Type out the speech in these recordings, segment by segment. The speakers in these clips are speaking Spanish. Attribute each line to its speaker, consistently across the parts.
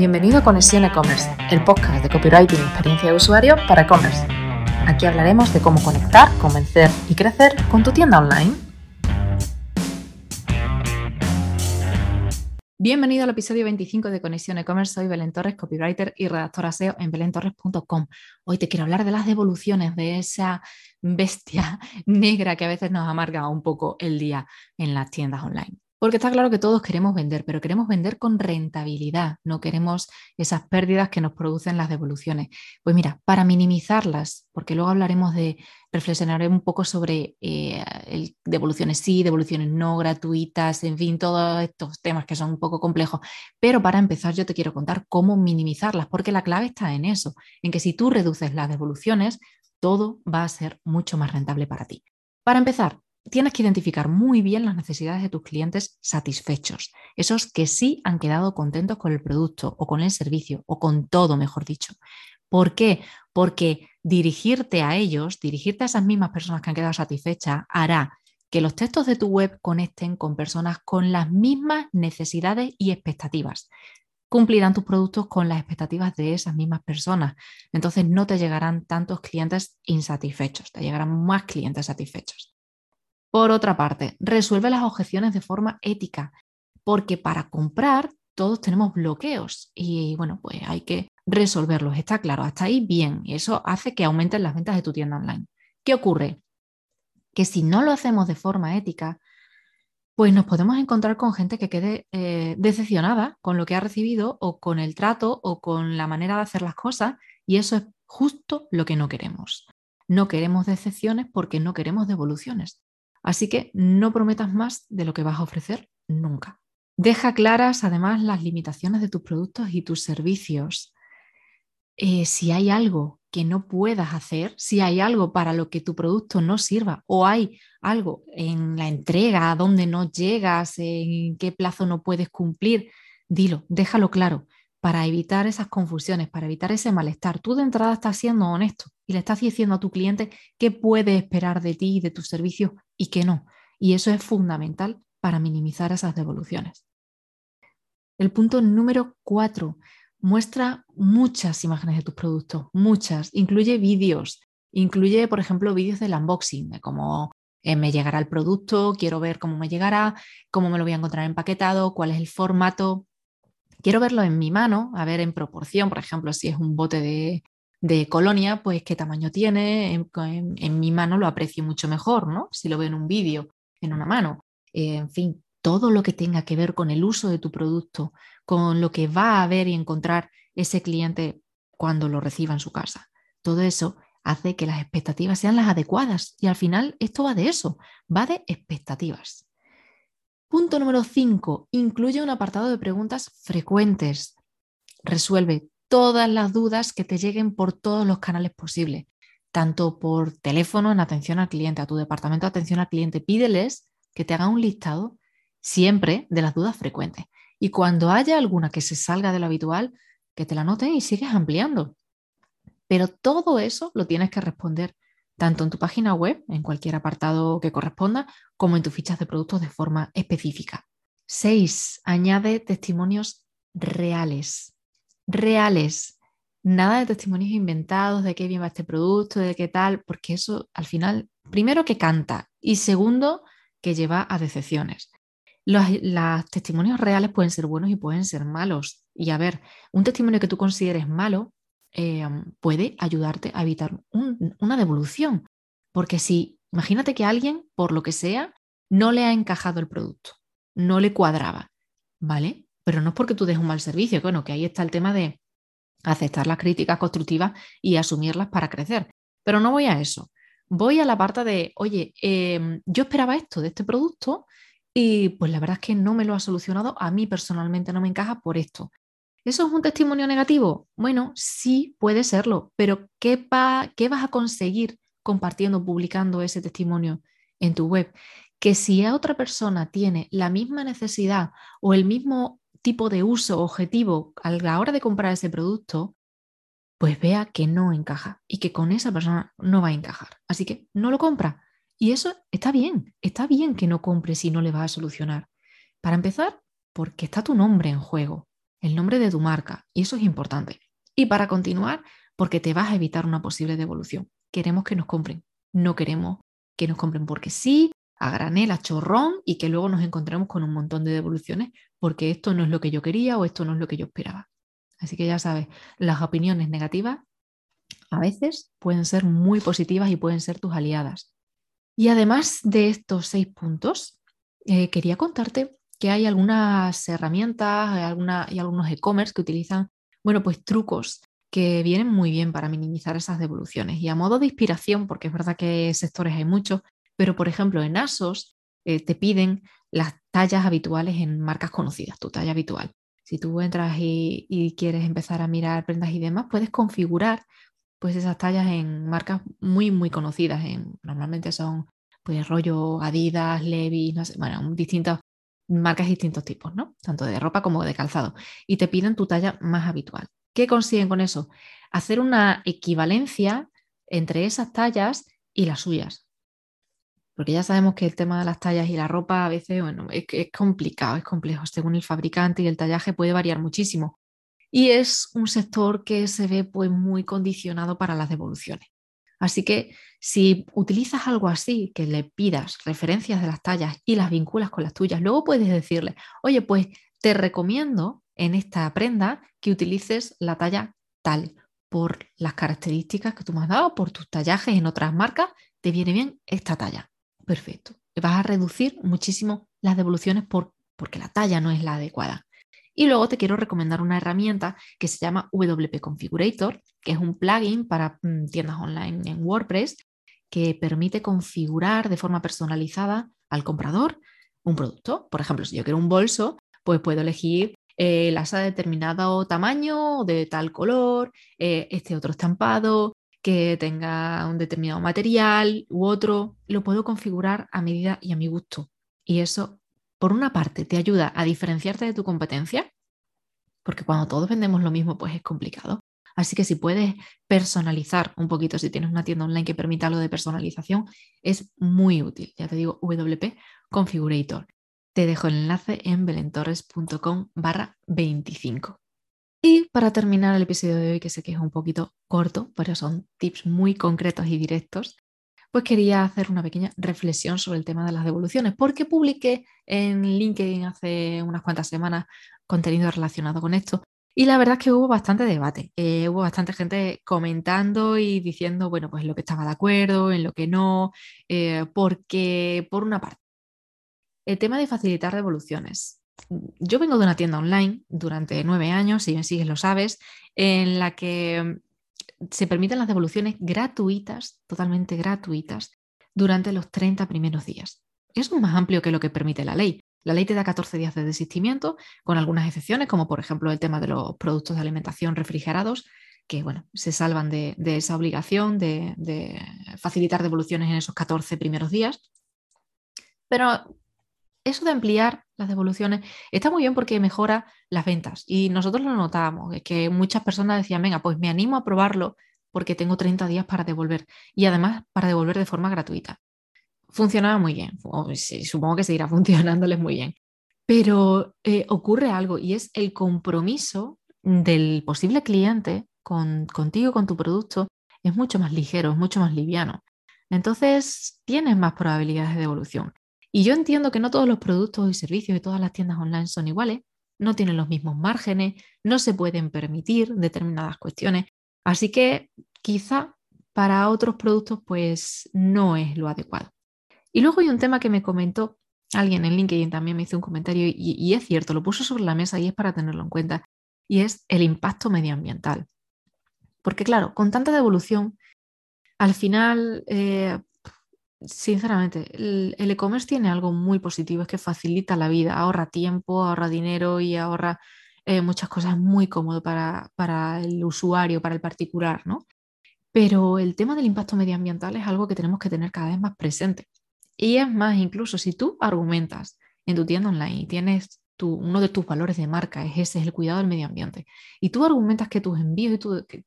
Speaker 1: Bienvenido a Conexión E-Commerce, el podcast de copywriting y experiencia de usuario para e-commerce. Aquí hablaremos de cómo conectar, convencer y crecer con tu tienda online. Bienvenido al episodio 25 de Conexión E-Commerce. Soy Belén Torres, copywriter y redactora SEO en belentorres.com. Hoy te quiero hablar de las devoluciones, de esa bestia negra que a veces nos amarga un poco el día en las tiendas online. Porque está claro que todos queremos vender, pero queremos vender con rentabilidad, no queremos esas pérdidas que nos producen las devoluciones. Pues mira, para minimizarlas, porque luego hablaremos de, reflexionaré un poco sobre eh, devoluciones sí, devoluciones no, gratuitas, en fin, todos estos temas que son un poco complejos. Pero para empezar yo te quiero contar cómo minimizarlas, porque la clave está en eso, en que si tú reduces las devoluciones, todo va a ser mucho más rentable para ti. Para empezar, tienes que identificar muy bien las necesidades de tus clientes satisfechos, esos que sí han quedado contentos con el producto o con el servicio o con todo, mejor dicho. ¿Por qué? Porque dirigirte a ellos, dirigirte a esas mismas personas que han quedado satisfechas, hará que los textos de tu web conecten con personas con las mismas necesidades y expectativas. Cumplirán tus productos con las expectativas de esas mismas personas. Entonces no te llegarán tantos clientes insatisfechos, te llegarán más clientes satisfechos. Por otra parte, resuelve las objeciones de forma ética, porque para comprar todos tenemos bloqueos y bueno, pues hay que resolverlos, está claro, hasta ahí bien, y eso hace que aumenten las ventas de tu tienda online. ¿Qué ocurre? Que si no lo hacemos de forma ética, pues nos podemos encontrar con gente que quede eh, decepcionada con lo que ha recibido o con el trato o con la manera de hacer las cosas y eso es justo lo que no queremos. No queremos decepciones porque no queremos devoluciones. Así que no prometas más de lo que vas a ofrecer nunca. Deja claras además las limitaciones de tus productos y tus servicios. Eh, si hay algo que no puedas hacer, si hay algo para lo que tu producto no sirva o hay algo en la entrega donde no llegas, en qué plazo no puedes cumplir, dilo, déjalo claro para evitar esas confusiones, para evitar ese malestar. Tú de entrada estás siendo honesto y le estás diciendo a tu cliente qué puede esperar de ti y de tus servicios y qué no. Y eso es fundamental para minimizar esas devoluciones. El punto número cuatro, muestra muchas imágenes de tus productos, muchas, incluye vídeos, incluye, por ejemplo, vídeos del unboxing, de cómo eh, me llegará el producto, quiero ver cómo me llegará, cómo me lo voy a encontrar empaquetado, cuál es el formato, quiero verlo en mi mano, a ver en proporción, por ejemplo, si es un bote de, colonia, pues qué tamaño tiene, en, mi mano lo aprecio mucho mejor, ¿no? Si lo veo en un vídeo, en una mano. Eh, en fin, todo lo que tenga que ver con el uso de tu producto, con lo que va a ver y encontrar ese cliente cuando lo reciba en su casa. Todo eso hace que las expectativas sean las adecuadas y al final esto va de eso, va de expectativas. Punto número 5. Incluye un apartado de preguntas frecuentes. Resuelve todas las dudas que te lleguen por todos los canales posibles, tanto por teléfono en atención al cliente, a tu departamento de atención al cliente. Pídeles que te hagan un listado siempre de las dudas frecuentes. Y cuando haya alguna que se salga de lo habitual, que te la noten y sigues ampliando. Pero todo eso lo tienes que responder tanto en tu página web, en cualquier apartado que corresponda, como en tus fichas de productos de forma específica. 6. Añade testimonios reales. Reales. Nada de testimonios inventados de qué bien va este producto, de qué tal, porque eso al final, primero que canta y segundo que lleva a decepciones. Los, testimonios reales pueden ser buenos y pueden ser malos. Y a ver, un testimonio que tú consideres malo eh, puede ayudarte a evitar una devolución. Porque si, imagínate que alguien, por lo que sea, no le ha encajado el producto, no le cuadraba, ¿vale? Pero no es porque tú des un mal servicio, bueno, que ahí está el tema de aceptar las críticas constructivas y asumirlas para crecer. Pero no voy a eso. Voy a la parte de, oye, em, yo esperaba esto de este producto y pues la verdad es que no me lo ha solucionado, a mí personalmente no me encaja por esto. ¿Eso es un testimonio negativo? Bueno, sí puede serlo, pero ¿qué, ¿qué vas a conseguir compartiendo, publicando ese testimonio en tu web? Que si otra persona tiene la misma necesidad o el mismo tipo de uso objetivo a la hora de comprar ese producto, pues vea que no encaja y que con esa persona no va a encajar. Así que no lo compra. Y eso está bien, está bien que no compre si no le va a solucionar. Para empezar, porque está tu nombre en juego. el nombre de tu marca, y eso es importante. Y para continuar, porque te vas a evitar una posible devolución. Queremos que nos compren, no queremos que nos compren porque sí, a granel, a chorrón y que luego nos encontremos con un montón de devoluciones porque esto no es lo que yo quería o esto no es lo que yo esperaba. Así que ya sabes, las opiniones negativas a veces pueden ser muy positivas y pueden ser tus aliadas. Y además de estos seis puntos, eh, quería contarte que hay algunas herramientas alguna, y algunos e-commerce que utilizan, bueno, pues trucos que vienen muy bien para minimizar esas devoluciones. Y a modo de inspiración, porque es verdad que sectores hay muchos, pero por ejemplo en ASOS eh, te piden las tallas habituales en marcas conocidas, tu talla habitual. Si tú entras y, y, quieres empezar a mirar prendas y demás, puedes configurar pues esas tallas en marcas muy, muy conocidas. En, normalmente son pues rollo Adidas, Levi's, no sé, bueno, distintas marcas distintos tipos, ¿no? Tanto de ropa como de calzado. Y te piden tu talla más habitual. ¿Qué consiguen con eso? Hacer una equivalencia entre esas tallas y las suyas. Porque ya sabemos que el tema de las tallas y la ropa a veces bueno, es, es complicado, es complejo. Según el fabricante y el tallaje puede variar muchísimo y es un sector que se ve pues, muy condicionado para las devoluciones. Así que si utilizas algo así, que le pidas referencias de las tallas y las vinculas con las tuyas, luego puedes decirle, oye, pues te recomiendo en esta prenda que utilices la talla tal por las características que tú me has dado, por tus tallajes en otras marcas, te viene bien esta talla. Perfecto. Vas a reducir muchísimo las devoluciones por, porque la talla no es la adecuada. Y luego te quiero recomendar una herramienta que se llama WP Configurator, que es un plugin para mm, tiendas online en WordPress que permite configurar de forma personalizada al comprador un producto. Por ejemplo, si yo quiero un bolso, pues puedo elegir eh, el asa de determinado tamaño, de tal color, eh, este otro estampado, que tenga un determinado material u otro. Lo puedo configurar a medida y a mi gusto. Y eso por una parte, te ayuda a diferenciarte de tu competencia, porque cuando todos vendemos lo mismo, pues es complicado. Así que si puedes personalizar un poquito, si tienes una tienda online que permita algo de personalización, es muy útil. Ya te digo, WP Configurator. Te dejo el enlace en belentorres.com barra 25. Y para terminar el episodio de hoy, que sé que es un poquito corto, pero son tips muy concretos y directos, pues quería hacer una pequeña reflexión sobre el tema de las devoluciones, porque publiqué en LinkedIn hace unas cuantas semanas contenido relacionado con esto. Y la verdad es que hubo bastante debate, eh, hubo bastante gente comentando y diciendo, bueno, pues en lo que estaba de acuerdo, en lo que no, eh, porque por una parte, el tema de facilitar devoluciones. Yo vengo de una tienda online durante nueve años, si me sigues lo sabes, en la que se permiten las devoluciones gratuitas, totalmente gratuitas, durante los 30 primeros días. Es más amplio que lo que permite la ley. La ley te da 14 días de desistimiento, con algunas excepciones, como por ejemplo el tema de los productos de alimentación refrigerados, que bueno, se salvan de, esa obligación de, de, facilitar devoluciones en esos 14 primeros días. Pero eso de ampliar las devoluciones está muy bien porque mejora las ventas y nosotros lo notábamos, es que muchas personas decían, venga, pues me animo a probarlo porque tengo 30 días para devolver y además para devolver de forma gratuita. Funcionaba muy bien, supongo que seguirá funcionándoles muy bien, pero eh, ocurre algo y es el compromiso del posible cliente con, contigo, con tu producto, es mucho más ligero, es mucho más liviano. Entonces tienes más probabilidades de devolución. Y yo entiendo que no todos los productos y servicios de todas las tiendas online son iguales, no tienen los mismos márgenes, no se pueden permitir determinadas cuestiones. Así que quizá para otros productos pues no es lo adecuado. Y luego hay un tema que me comentó alguien en LinkedIn, también me hizo un comentario y, es cierto, lo puso sobre la mesa y es para tenerlo en cuenta, y es el impacto medioambiental. Porque claro, con tanta devolución, al final eh, Sinceramente, el e-commerce tiene algo muy positivo, es que facilita la vida, ahorra tiempo, ahorra dinero y ahorra eh, muchas cosas muy cómodo para, para, el usuario, para el particular, ¿no? Pero el tema del impacto medioambiental es algo que tenemos que tener cada vez más presente. Y es más, incluso si tú argumentas en tu tienda online y tienes tu, uno de tus valores de marca, es ese, es el cuidado del medio ambiente, y tú argumentas que tus envíos y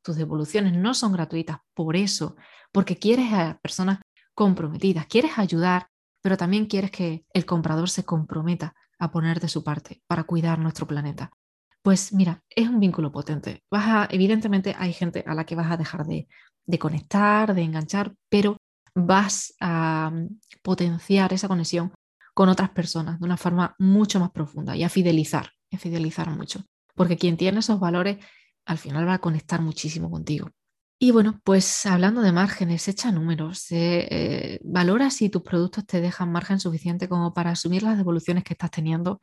Speaker 1: tus devoluciones no son gratuitas por eso, porque quieres a personas comprometidas. Quieres ayudar, pero también quieres que el comprador se comprometa a poner de su parte para cuidar nuestro planeta. Pues mira, es un vínculo potente. Vas a, evidentemente hay gente a la que vas a dejar de, de conectar, de enganchar, pero vas a mm, potenciar esa conexión con otras personas de una forma mucho más profunda y a fidelizar, a fidelizar mucho. Porque quien tiene esos valores al final va a conectar muchísimo contigo. Y bueno, pues hablando de márgenes, echa números, eh, valora si tus productos te dejan margen suficiente como para asumir las devoluciones que estás teniendo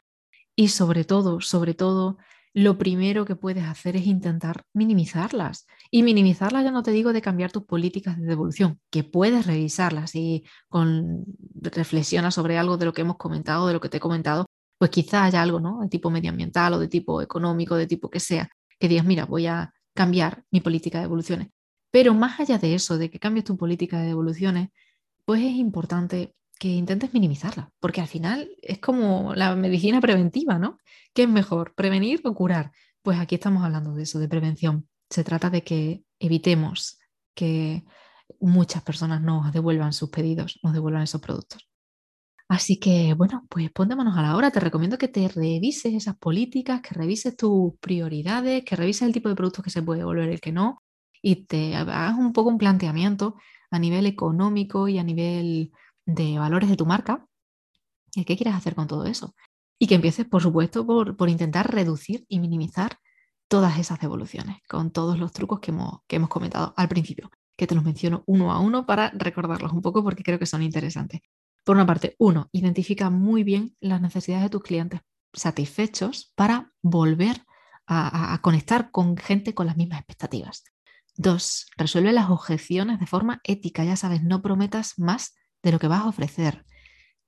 Speaker 1: y sobre todo, sobre todo, lo primero que puedes hacer es intentar minimizarlas. Y minimizarlas ya no te digo de cambiar tus políticas de devolución, que puedes revisarlas y con reflexiona sobre algo de lo que hemos comentado, de lo que te he comentado, pues quizá haya algo, ¿no? De tipo medioambiental o de tipo económico, de tipo que sea, que digas, mira, voy a cambiar mi política de devoluciones. Pero más allá de eso, de que cambies tu política de devoluciones, pues es importante que intentes minimizarla, porque al final es como la medicina preventiva, ¿no? ¿Qué es mejor, prevenir o curar? Pues aquí estamos hablando de eso, de prevención. Se trata de que evitemos que muchas personas nos devuelvan sus pedidos, nos devuelvan esos productos. Así que, bueno, pues póntemonos a la hora. Te recomiendo que te revises esas políticas, que revises tus prioridades, que revises el tipo de productos que se puede devolver el que no, y te hagas un poco un planteamiento a nivel económico y a nivel de valores de tu marca y qué quieres hacer con todo eso. Y que empieces, por supuesto, por, intentar reducir y minimizar todas esas devoluciones con todos los trucos que hemos, que hemos comentado al principio, que te los menciono uno a uno para recordarlos un poco porque creo que son interesantes. Por una parte, uno, identifica muy bien las necesidades de tus clientes satisfechos para volver a, conectar con gente con las mismas expectativas. Dos, resuelve las objeciones de forma ética. Ya sabes, no prometas más de lo que vas a ofrecer.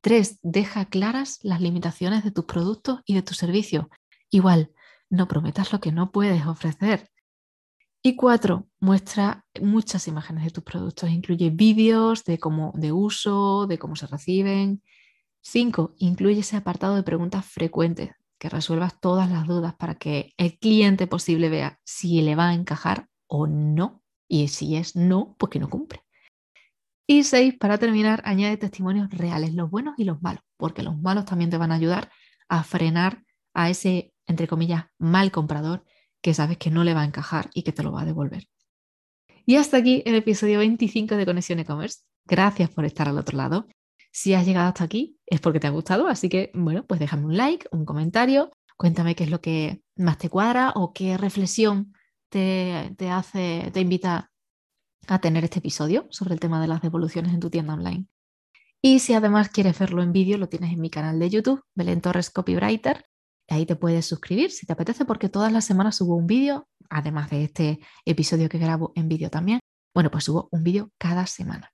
Speaker 1: Tres, deja claras las limitaciones de tus productos y de tu servicio. Igual, no prometas lo que no puedes ofrecer. Y cuatro, muestra muchas imágenes de tus productos. Incluye vídeos de cómo de uso, de cómo se reciben. Cinco, incluye ese apartado de preguntas frecuentes, que resuelvas todas las dudas para que el cliente posible vea si le va a encajar o no. Y si es no, pues que no cumple. Y seis, para terminar, añade testimonios reales, los buenos y los malos, porque los malos también te van a ayudar a frenar a ese, entre comillas, mal comprador que sabes que no le va a encajar y que te lo va a devolver. Y hasta aquí el episodio 25 de Conexión E-Commerce. Gracias por estar al otro lado. Si has llegado hasta aquí es porque te ha gustado, así que bueno, pues déjame un like, un comentario, cuéntame qué es lo que más te cuadra o qué reflexión te, hace, te invita a tener este episodio sobre el tema de las devoluciones en tu tienda online. Y si además quieres verlo en vídeo, lo tienes en mi canal de YouTube, Belén Torres Copywriter. Ahí te puedes suscribir si te apetece porque todas las semanas subo un vídeo, además de este episodio que grabo en vídeo también. Bueno, pues subo un vídeo cada semana.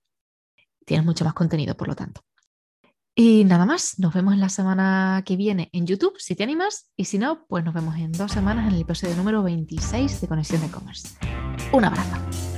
Speaker 1: Tienes mucho más contenido, por lo tanto. Y nada más, nos vemos la semana que viene en YouTube, si te animas, y si no, pues nos vemos en dos semanas en el episodio número 26 de Conexión de E-Commerce. Un abrazo.